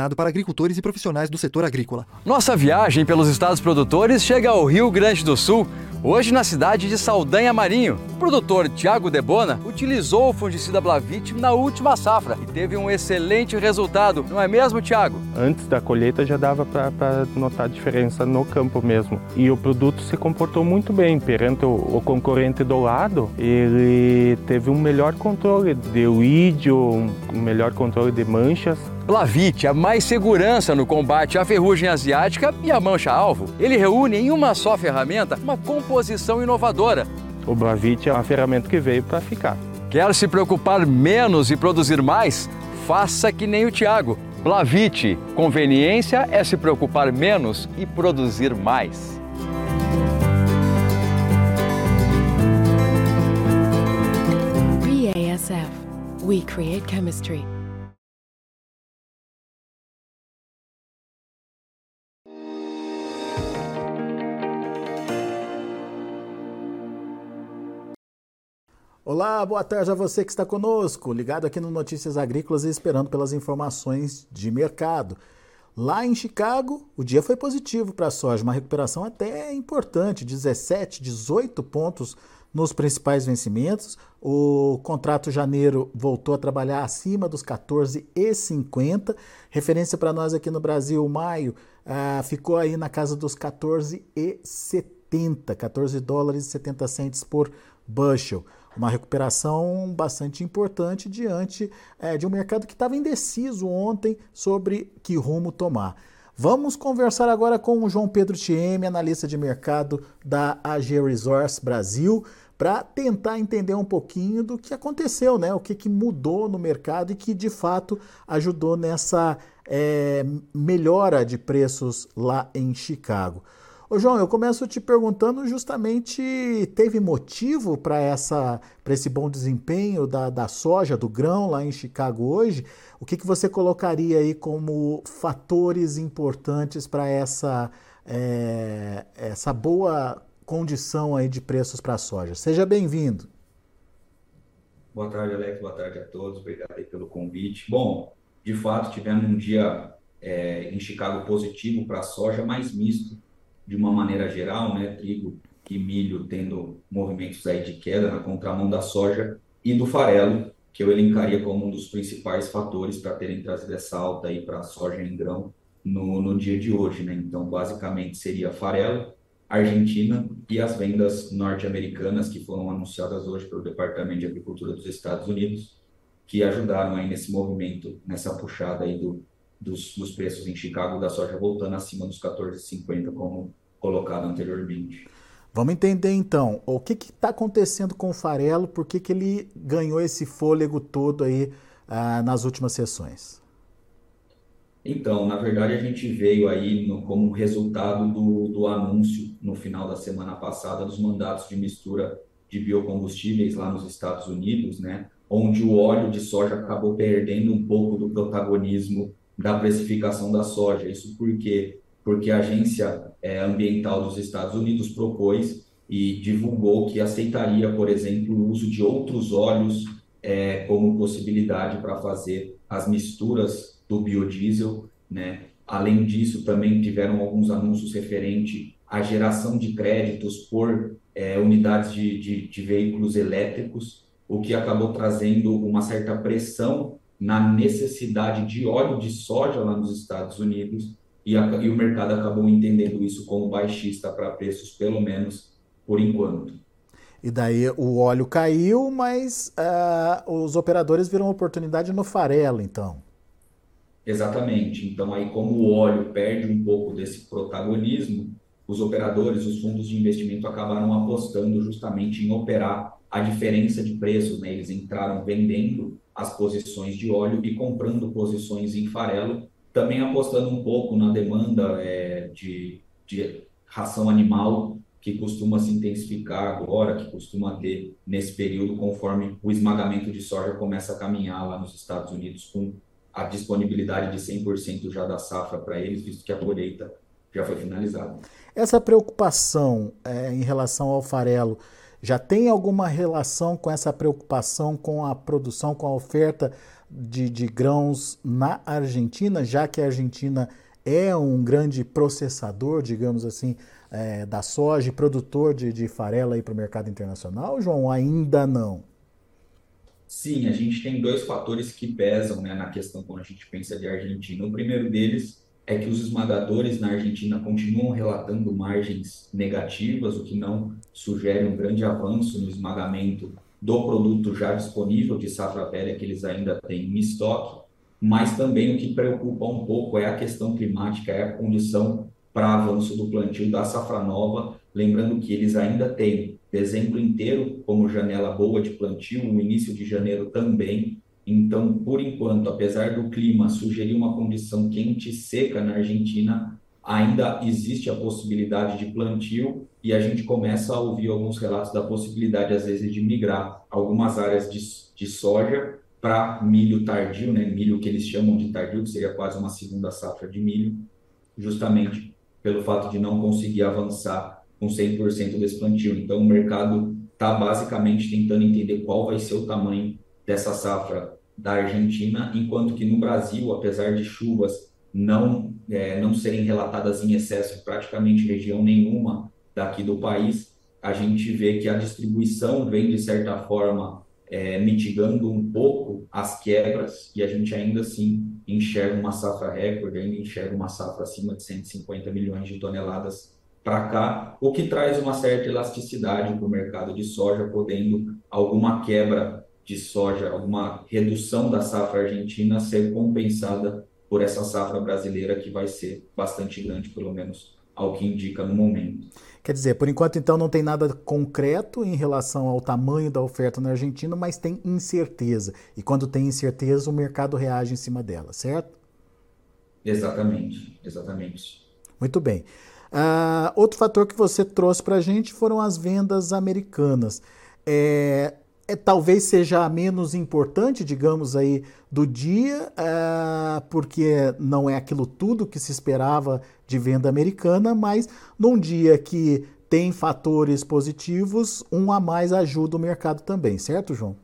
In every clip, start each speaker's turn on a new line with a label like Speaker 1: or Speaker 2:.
Speaker 1: destinado para agricultores e profissionais do setor agrícola.
Speaker 2: Nossa viagem pelos estados produtores chega ao Rio Grande do Sul, hoje na cidade de Saldanha Marinho. O produtor Tiago Debona utilizou o fungicida Blavit na última safra e teve um excelente resultado, não é mesmo, Tiago?
Speaker 3: Antes da colheita já dava para notar a diferença no campo mesmo. E o produto se comportou muito bem perante o, o concorrente do lado. Ele teve um melhor controle de vídeo, um melhor controle de manchas.
Speaker 2: Blavit, a mais segurança no combate à ferrugem asiática e à mancha-alvo. Ele reúne em uma só ferramenta uma composição inovadora.
Speaker 3: O Blavit é uma ferramenta que veio para ficar.
Speaker 2: Quer se preocupar menos e produzir mais? Faça que nem o Tiago. Blavit, conveniência é se preocupar menos e produzir mais.
Speaker 4: BASF. We create chemistry.
Speaker 5: Olá, boa tarde a você que está conosco, ligado aqui no Notícias Agrícolas e esperando pelas informações de mercado. Lá em Chicago, o dia foi positivo para a soja, uma recuperação até importante, 17, 18 pontos nos principais vencimentos. O contrato janeiro voltou a trabalhar acima dos 14,50. Referência para nós aqui no Brasil, maio, ah, ficou aí na casa dos 14,70, 14 dólares e 70 centes por bushel uma recuperação bastante importante diante é, de um mercado que estava indeciso ontem sobre que rumo tomar. Vamos conversar agora com o João Pedro Tieme, analista de mercado da AG Resource Brasil, para tentar entender um pouquinho do que aconteceu, né? O que, que mudou no mercado e que de fato ajudou nessa é, melhora de preços lá em Chicago. Ô João, eu começo te perguntando justamente, teve motivo para essa para esse bom desempenho da, da soja, do grão lá em Chicago hoje? O que, que você colocaria aí como fatores importantes para essa, é, essa boa condição aí de preços para a soja? Seja bem-vindo.
Speaker 6: Boa tarde, Alex. Boa tarde a todos. Obrigado aí pelo convite. Bom, de fato, tivemos um dia é, em Chicago positivo para a soja, mais misto de uma maneira geral, né, trigo e milho tendo movimentos aí de queda na contramão da soja e do farelo, que eu elencaria como um dos principais fatores para terem trazido essa alta aí para a soja em grão no, no dia de hoje, né? Então, basicamente seria farelo, Argentina e as vendas norte-americanas que foram anunciadas hoje pelo Departamento de Agricultura dos Estados Unidos, que ajudaram aí nesse movimento, nessa puxada aí do, dos, dos preços em Chicago da soja voltando acima dos 14,50 como colocado anteriormente.
Speaker 5: Vamos entender então o que está acontecendo com o farelo, por que, que ele ganhou esse fôlego todo aí ah, nas últimas sessões?
Speaker 6: Então, na verdade, a gente veio aí no, como resultado do, do anúncio no final da semana passada dos mandatos de mistura de biocombustíveis lá nos Estados Unidos, né? Onde o óleo de soja acabou perdendo um pouco do protagonismo da precificação da soja. Isso porque porque a Agência Ambiental dos Estados Unidos propôs e divulgou que aceitaria, por exemplo, o uso de outros óleos é, como possibilidade para fazer as misturas do biodiesel, né? Além disso, também tiveram alguns anúncios referente à geração de créditos por é, unidades de, de, de veículos elétricos, o que acabou trazendo uma certa pressão na necessidade de óleo de soja lá nos Estados Unidos e, a, e o mercado acabou entendendo isso como baixista para preços, pelo menos por enquanto.
Speaker 5: E daí o óleo caiu, mas uh, os operadores viram oportunidade no farelo, então.
Speaker 6: Exatamente. Então, aí, como o óleo perde um pouco desse protagonismo, os operadores, os fundos de investimento acabaram apostando justamente em operar a diferença de preços. Né? Eles entraram vendendo as posições de óleo e comprando posições em farelo também apostando um pouco na demanda é, de, de ração animal, que costuma se intensificar agora, que costuma ter nesse período, conforme o esmagamento de soja começa a caminhar lá nos Estados Unidos, com a disponibilidade de 100% já da safra para eles, visto que a colheita já foi finalizada.
Speaker 5: Essa preocupação é, em relação ao farelo já tem alguma relação com essa preocupação com a produção, com a oferta de, de grãos na Argentina, já que a Argentina é um grande processador, digamos assim, é, da soja produtor de, de farela para o mercado internacional, João? Ainda não.
Speaker 6: Sim, a gente tem dois fatores que pesam né, na questão quando a gente pensa de Argentina. O primeiro deles é que os esmagadores na Argentina continuam relatando margens negativas, o que não sugere um grande avanço no esmagamento do produto já disponível de safra velha que eles ainda têm em estoque, mas também o que preocupa um pouco é a questão climática, é a condição para avanço do plantio da safra nova, lembrando que eles ainda têm dezembro inteiro como janela boa de plantio, o início de janeiro também. Então, por enquanto, apesar do clima sugerir uma condição quente e seca na Argentina, ainda existe a possibilidade de plantio e a gente começa a ouvir alguns relatos da possibilidade, às vezes, de migrar algumas áreas de, de soja para milho tardio, né? milho que eles chamam de tardio, que seria quase uma segunda safra de milho, justamente pelo fato de não conseguir avançar com 100% desse plantio. Então, o mercado está basicamente tentando entender qual vai ser o tamanho dessa safra da Argentina, enquanto que no Brasil, apesar de chuvas não, é, não serem relatadas em excesso em praticamente região nenhuma daqui do país, a gente vê que a distribuição vem, de certa forma, é, mitigando um pouco as quebras e a gente ainda assim enxerga uma safra recorde, ainda enxerga uma safra acima de 150 milhões de toneladas para cá, o que traz uma certa elasticidade para o mercado de soja, podendo alguma quebra de soja, alguma redução da safra argentina ser compensada por essa safra brasileira que vai ser bastante grande, pelo menos ao que indica no momento.
Speaker 5: Quer dizer, por enquanto então não tem nada concreto em relação ao tamanho da oferta na Argentina, mas tem incerteza. E quando tem incerteza, o mercado reage em cima dela, certo?
Speaker 6: Exatamente, exatamente.
Speaker 5: Muito bem. Uh, outro fator que você trouxe para a gente foram as vendas americanas. É, é, talvez seja a menos importante, digamos aí, do dia, é, porque não é aquilo tudo que se esperava de venda americana, mas num dia que tem fatores positivos, um a mais ajuda o mercado também, certo, João?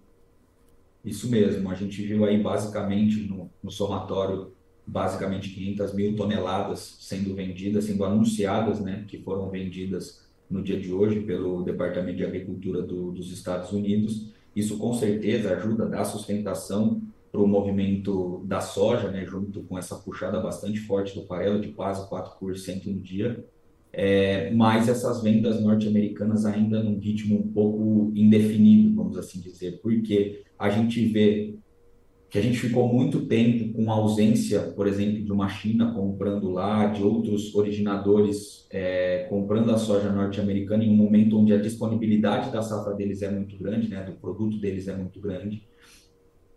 Speaker 6: Isso mesmo, a gente viu aí basicamente no, no somatório, basicamente 500 mil toneladas sendo vendidas, sendo anunciadas, né, que foram vendidas no dia de hoje pelo Departamento de Agricultura do, dos Estados Unidos. Isso com certeza ajuda a dar sustentação para o movimento da soja, né, junto com essa puxada bastante forte do farelo, de quase 4% no dia. É, mas essas vendas norte-americanas ainda num ritmo um pouco indefinido, vamos assim dizer, porque a gente vê que a gente ficou muito tempo com a ausência, por exemplo, de uma China comprando lá, de outros originadores é, comprando a soja norte-americana em um momento onde a disponibilidade da safra deles é muito grande, né, do produto deles é muito grande.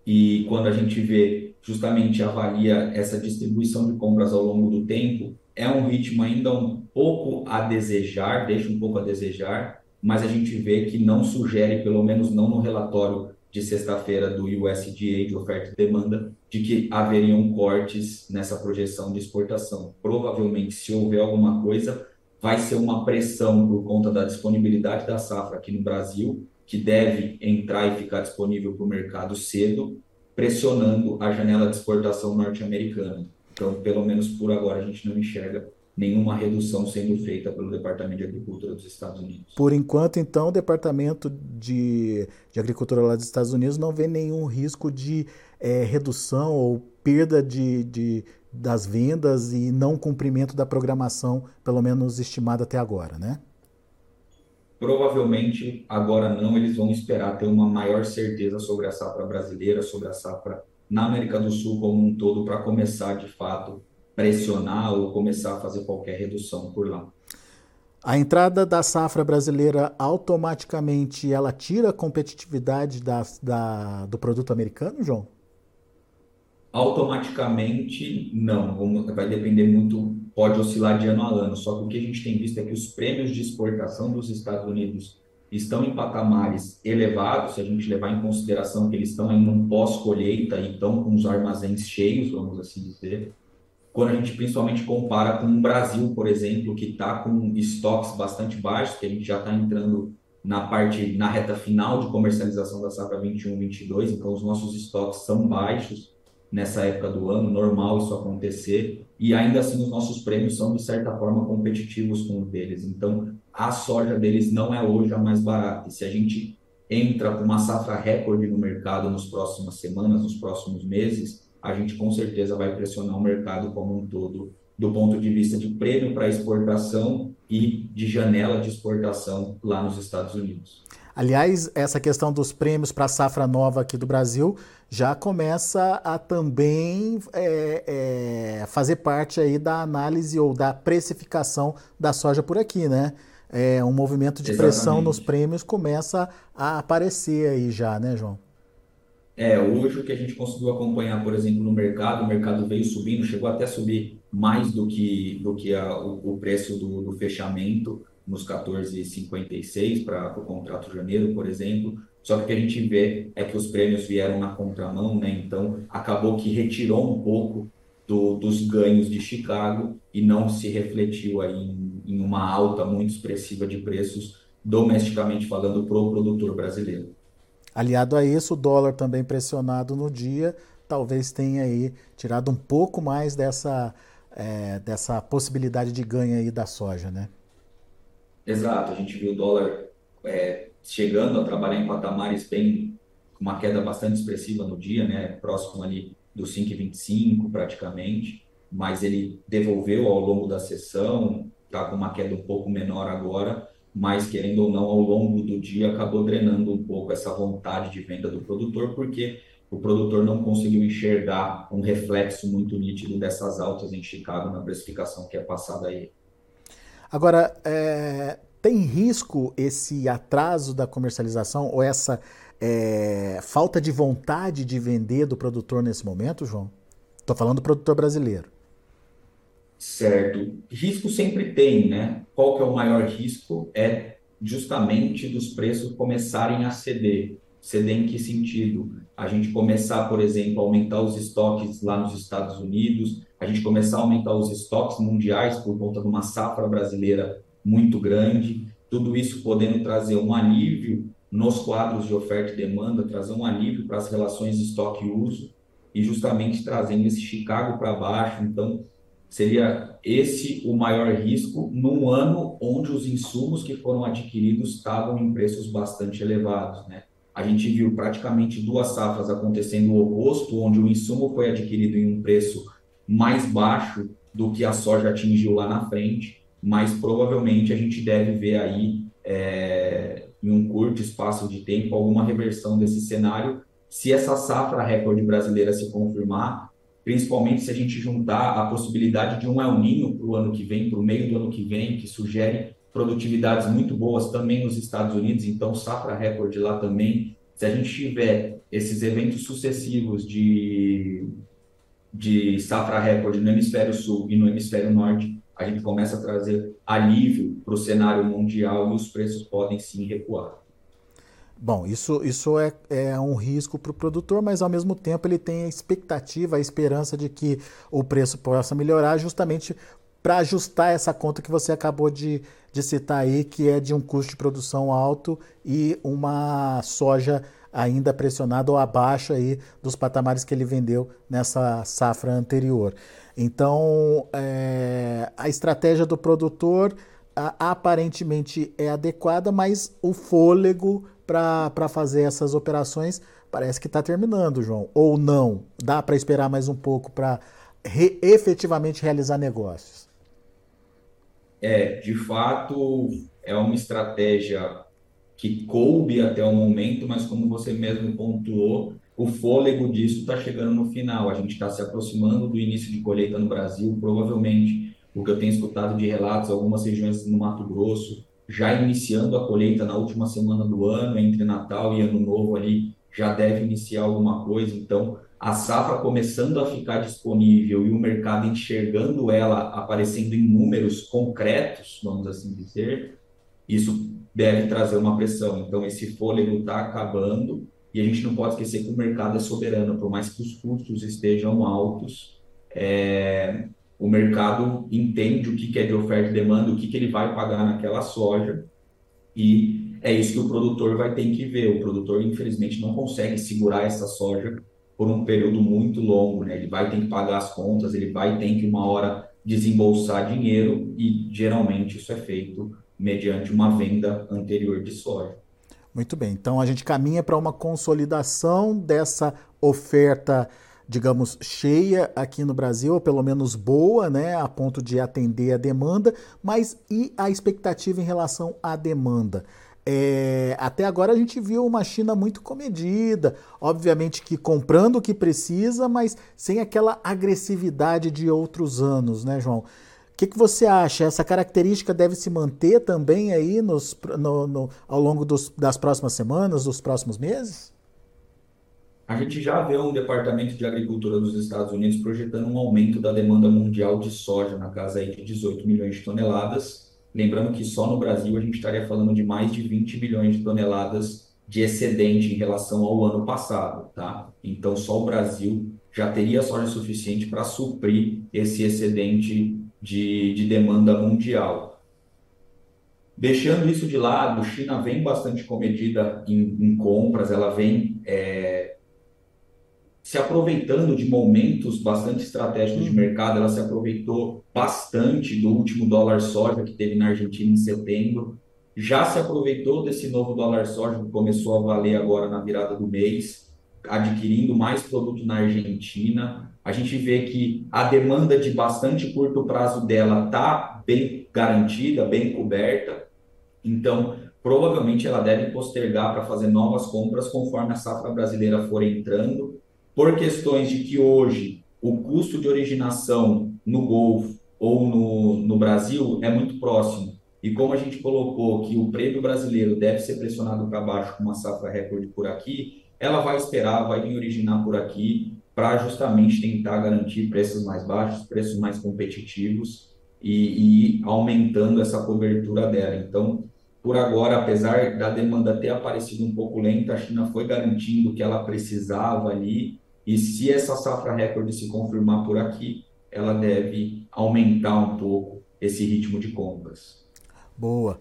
Speaker 6: E quando a gente vê, justamente avalia essa distribuição de compras ao longo do tempo, é um ritmo ainda um pouco a desejar, deixa um pouco a desejar, mas a gente vê que não sugere, pelo menos não no relatório de sexta-feira do USDA de oferta e demanda de que haveriam cortes nessa projeção de exportação. Provavelmente, se houver alguma coisa, vai ser uma pressão por conta da disponibilidade da safra aqui no Brasil, que deve entrar e ficar disponível para o mercado cedo, pressionando a janela de exportação norte-americana. Então, pelo menos por agora, a gente não enxerga nenhuma redução sendo feita pelo Departamento de Agricultura dos Estados Unidos.
Speaker 5: Por enquanto, então, o Departamento de, de Agricultura lá dos Estados Unidos não vê nenhum risco de é, redução ou perda de, de, das vendas e não cumprimento da programação, pelo menos estimada até agora, né?
Speaker 6: Provavelmente agora não, eles vão esperar ter uma maior certeza sobre a safra brasileira, sobre a safra na América do Sul como um todo, para começar de fato pressionar ou começar a fazer qualquer redução por lá.
Speaker 5: A entrada da safra brasileira automaticamente ela tira a competitividade da, da, do produto americano, João?
Speaker 6: Automaticamente não, vai depender muito, pode oscilar de ano a ano. Só que o que a gente tem visto é que os prêmios de exportação dos Estados Unidos estão em patamares elevados, se a gente levar em consideração que eles estão em um pós-colheita e estão com os armazéns cheios, vamos assim dizer quando a gente principalmente compara com o Brasil, por exemplo, que está com estoques bastante baixos, que a gente já está entrando na parte, na reta final de comercialização da safra 21-22, então os nossos estoques são baixos nessa época do ano, normal isso acontecer, e ainda assim os nossos prêmios são de certa forma competitivos com os deles. Então a soja deles não é hoje a mais barata. E se a gente entra com uma safra recorde no mercado nas próximas semanas, nos próximos meses, a gente com certeza vai pressionar o mercado como um todo do ponto de vista de prêmio para exportação e de janela de exportação lá nos Estados Unidos.
Speaker 5: Aliás, essa questão dos prêmios para a safra nova aqui do Brasil já começa a também é, é, fazer parte aí da análise ou da precificação da soja por aqui, né? É, um movimento de Exatamente. pressão nos prêmios começa a aparecer aí já, né, João?
Speaker 6: É, hoje o que a gente conseguiu acompanhar, por exemplo, no mercado, o mercado veio subindo, chegou até a subir mais do que, do que a, o, o, preço do, do fechamento nos 14,56 para o contrato de janeiro, por exemplo. Só que o que a gente vê é que os prêmios vieram na contramão, né? Então acabou que retirou um pouco do, dos ganhos de Chicago e não se refletiu aí em, em uma alta muito expressiva de preços domesticamente falando para o produtor brasileiro.
Speaker 5: Aliado a isso, o dólar também pressionado no dia, talvez tenha aí tirado um pouco mais dessa, é, dessa possibilidade de ganho aí da soja, né?
Speaker 6: Exato, a gente viu o dólar é, chegando a trabalhar em patamares bem, com uma queda bastante expressiva no dia, né? Próximo ali do 5,25 praticamente, mas ele devolveu ao longo da sessão, está com uma queda um pouco menor agora, mas querendo ou não, ao longo do dia acabou drenando um pouco essa vontade de venda do produtor, porque o produtor não conseguiu enxergar um reflexo muito nítido dessas altas em Chicago na precificação que é passada aí.
Speaker 5: Agora, é, tem risco esse atraso da comercialização ou essa é, falta de vontade de vender do produtor nesse momento, João? Estou falando do produtor brasileiro.
Speaker 6: Certo. Risco sempre tem, né? Qual que é o maior risco? É justamente dos preços começarem a ceder. Ceder em que sentido? A gente começar, por exemplo, a aumentar os estoques lá nos Estados Unidos, a gente começar a aumentar os estoques mundiais por conta de uma safra brasileira muito grande, tudo isso podendo trazer um alívio nos quadros de oferta e demanda, trazer um alívio para as relações estoque uso, e justamente trazendo esse Chicago para baixo. Então, seria esse o maior risco num ano onde os insumos que foram adquiridos estavam em preços bastante elevados, né? A gente viu praticamente duas safras acontecendo o oposto, onde o insumo foi adquirido em um preço mais baixo do que a soja atingiu lá na frente, mas provavelmente a gente deve ver aí é, em um curto espaço de tempo alguma reversão desse cenário. Se essa safra recorde brasileira se confirmar, principalmente se a gente juntar a possibilidade de um El Ninho para o ano que vem, para o meio do ano que vem, que sugere produtividades muito boas também nos Estados Unidos, então safra recorde lá também. Se a gente tiver esses eventos sucessivos de, de safra recorde no hemisfério sul e no hemisfério norte, a gente começa a trazer alívio para o cenário mundial e os preços podem sim recuar.
Speaker 5: Bom, isso, isso é, é um risco para o produtor, mas ao mesmo tempo ele tem a expectativa, a esperança de que o preço possa melhorar, justamente para ajustar essa conta que você acabou de, de citar aí, que é de um custo de produção alto e uma soja ainda pressionada ou abaixo aí dos patamares que ele vendeu nessa safra anterior. Então, é, a estratégia do produtor aparentemente é adequada, mas o fôlego para fazer essas operações parece que está terminando, João. Ou não? Dá para esperar mais um pouco para re, efetivamente realizar negócios?
Speaker 6: É, de fato, é uma estratégia que coube até o momento, mas como você mesmo pontuou, o fôlego disso está chegando no final. A gente está se aproximando do início de colheita no Brasil, provavelmente o que eu tenho escutado de relatos, algumas regiões no Mato Grosso, já iniciando a colheita na última semana do ano, entre Natal e Ano Novo ali, já deve iniciar alguma coisa. Então, a safra começando a ficar disponível e o mercado enxergando ela aparecendo em números concretos, vamos assim dizer, isso deve trazer uma pressão. Então, esse fôlego está acabando e a gente não pode esquecer que o mercado é soberano, por mais que os custos estejam altos, é, o mercado entende o que, é de oferta e demanda, o que, que ele vai pagar naquela soja, e é isso que o produtor vai ter que ver. O produtor, infelizmente, não consegue segurar essa soja por um período muito longo, né? Ele vai ter que pagar as contas, ele vai ter que uma hora desembolsar dinheiro e geralmente isso é feito mediante uma venda anterior de soja.
Speaker 5: Muito bem, então a gente caminha para uma consolidação dessa oferta, digamos, cheia aqui no Brasil, ou pelo menos boa, né, a ponto de atender a demanda, mas e a expectativa em relação à demanda? É, até agora a gente viu uma China muito comedida, obviamente que comprando o que precisa, mas sem aquela agressividade de outros anos, né, João? O que, que você acha? Essa característica deve se manter também aí nos, no, no, ao longo dos, das próximas semanas, dos próximos meses?
Speaker 6: A gente já vê um departamento de agricultura dos Estados Unidos projetando um aumento da demanda mundial de soja na casa aí de 18 milhões de toneladas Lembrando que só no Brasil a gente estaria falando de mais de 20 milhões de toneladas de excedente em relação ao ano passado, tá? Então só o Brasil já teria soja suficiente para suprir esse excedente de, de demanda mundial. Deixando isso de lado, China vem bastante comedida em, em compras, ela vem é, se aproveitando de momentos bastante estratégicos de uhum. mercado, ela se aproveitou bastante do último dólar soja que teve na Argentina em setembro, já se aproveitou desse novo dólar soja que começou a valer agora na virada do mês, adquirindo mais produto na Argentina. A gente vê que a demanda de bastante curto prazo dela está bem garantida, bem coberta. Então, provavelmente ela deve postergar para fazer novas compras conforme a safra brasileira for entrando por questões de que hoje o custo de originação no Golfo ou no, no Brasil é muito próximo. E como a gente colocou que o prêmio brasileiro deve ser pressionado para baixo com uma safra recorde por aqui, ela vai esperar, vai vir originar por aqui para justamente tentar garantir preços mais baixos, preços mais competitivos e, e aumentando essa cobertura dela. Então, por agora, apesar da demanda ter aparecido um pouco lenta, a China foi garantindo o que ela precisava ali e se essa safra recorde se confirmar por aqui, ela deve aumentar um pouco esse ritmo de compras.
Speaker 5: Boa.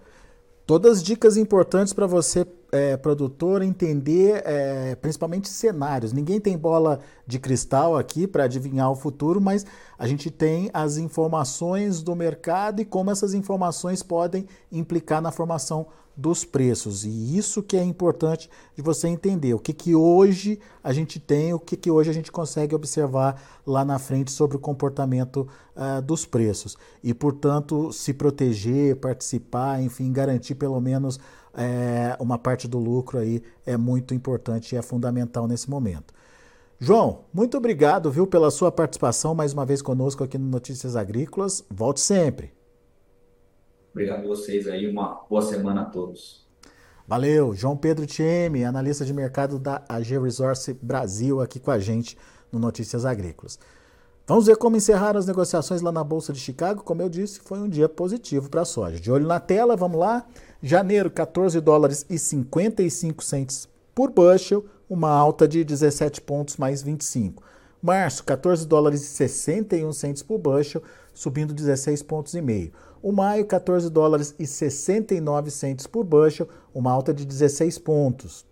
Speaker 5: Todas dicas importantes para você, é, produtor, entender é, principalmente cenários. Ninguém tem bola de cristal aqui para adivinhar o futuro, mas a gente tem as informações do mercado e como essas informações podem implicar na formação dos preços. E isso que é importante de você entender. O que, que hoje a gente tem, o que, que hoje a gente consegue observar lá na frente sobre o comportamento uh, dos preços. E, portanto, se proteger, participar, enfim, garantir pelo menos é, uma parte do lucro aí é muito importante e é fundamental nesse momento. João, muito obrigado, viu, pela sua participação mais uma vez conosco aqui no Notícias Agrícolas. Volte sempre.
Speaker 6: Obrigado a vocês aí, uma boa semana a todos.
Speaker 5: Valeu, João Pedro Tieme, analista de mercado da AG Resource Brasil, aqui com a gente no Notícias Agrícolas. Vamos ver como encerraram as negociações lá na Bolsa de Chicago. Como eu disse, foi um dia positivo para a soja. De olho na tela, vamos lá. Janeiro, 14 dólares e 55 centes por bushel, uma alta de 17 pontos mais 25. Março, 14 dólares e 61 centes por bushel, subindo 16 pontos e meio. O maio, 14 dólares e 69 centos por bushel, uma alta de 16 pontos.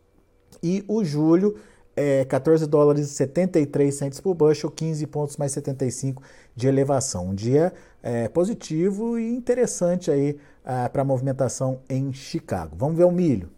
Speaker 5: E o julho, é, 14 dólares e 73 centos por bushel, 15 pontos mais 75 de elevação. Um dia é, positivo e interessante aí é, para a movimentação em Chicago. Vamos ver o milho.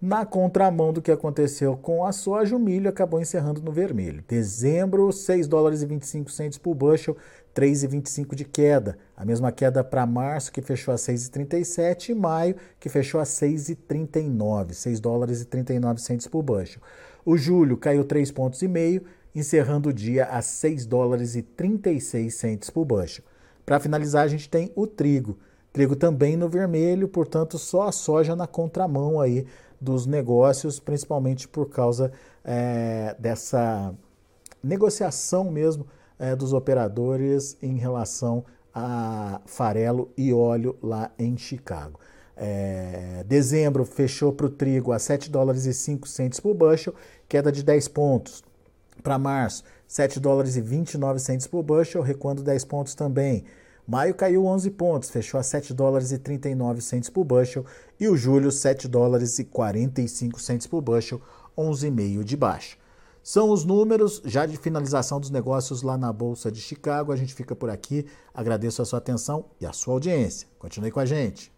Speaker 5: Na contramão do que aconteceu com a soja, o milho acabou encerrando no vermelho. Dezembro, 6 dólares e 25 centos por bushel, 3,25 de queda. A mesma queda para março, que fechou a 6,37, e maio, que fechou a 6,39, 6 dólares e 39 centos por bushel. O julho caiu 3,5 pontos e meio, encerrando o dia a 6 dólares e 36 centos por bushel. Para finalizar, a gente tem o trigo. Trigo também no vermelho, portanto, só a soja na contramão aí dos negócios, principalmente por causa é, dessa negociação mesmo é, dos operadores em relação a farelo e óleo lá em Chicago. É, dezembro fechou para o trigo a 7 dólares e 5 centos por bushel, queda de 10 pontos. Para março, 7 dólares e 29 centos por bushel, recuando 10 pontos também. Maio caiu 11 pontos, fechou a 7 dólares e 39 centes por bushel e o julho 7 dólares e 45 centes por bushel, 11,5 de baixa. São os números já de finalização dos negócios lá na Bolsa de Chicago. A gente fica por aqui. Agradeço a sua atenção e a sua audiência. Continue com a gente.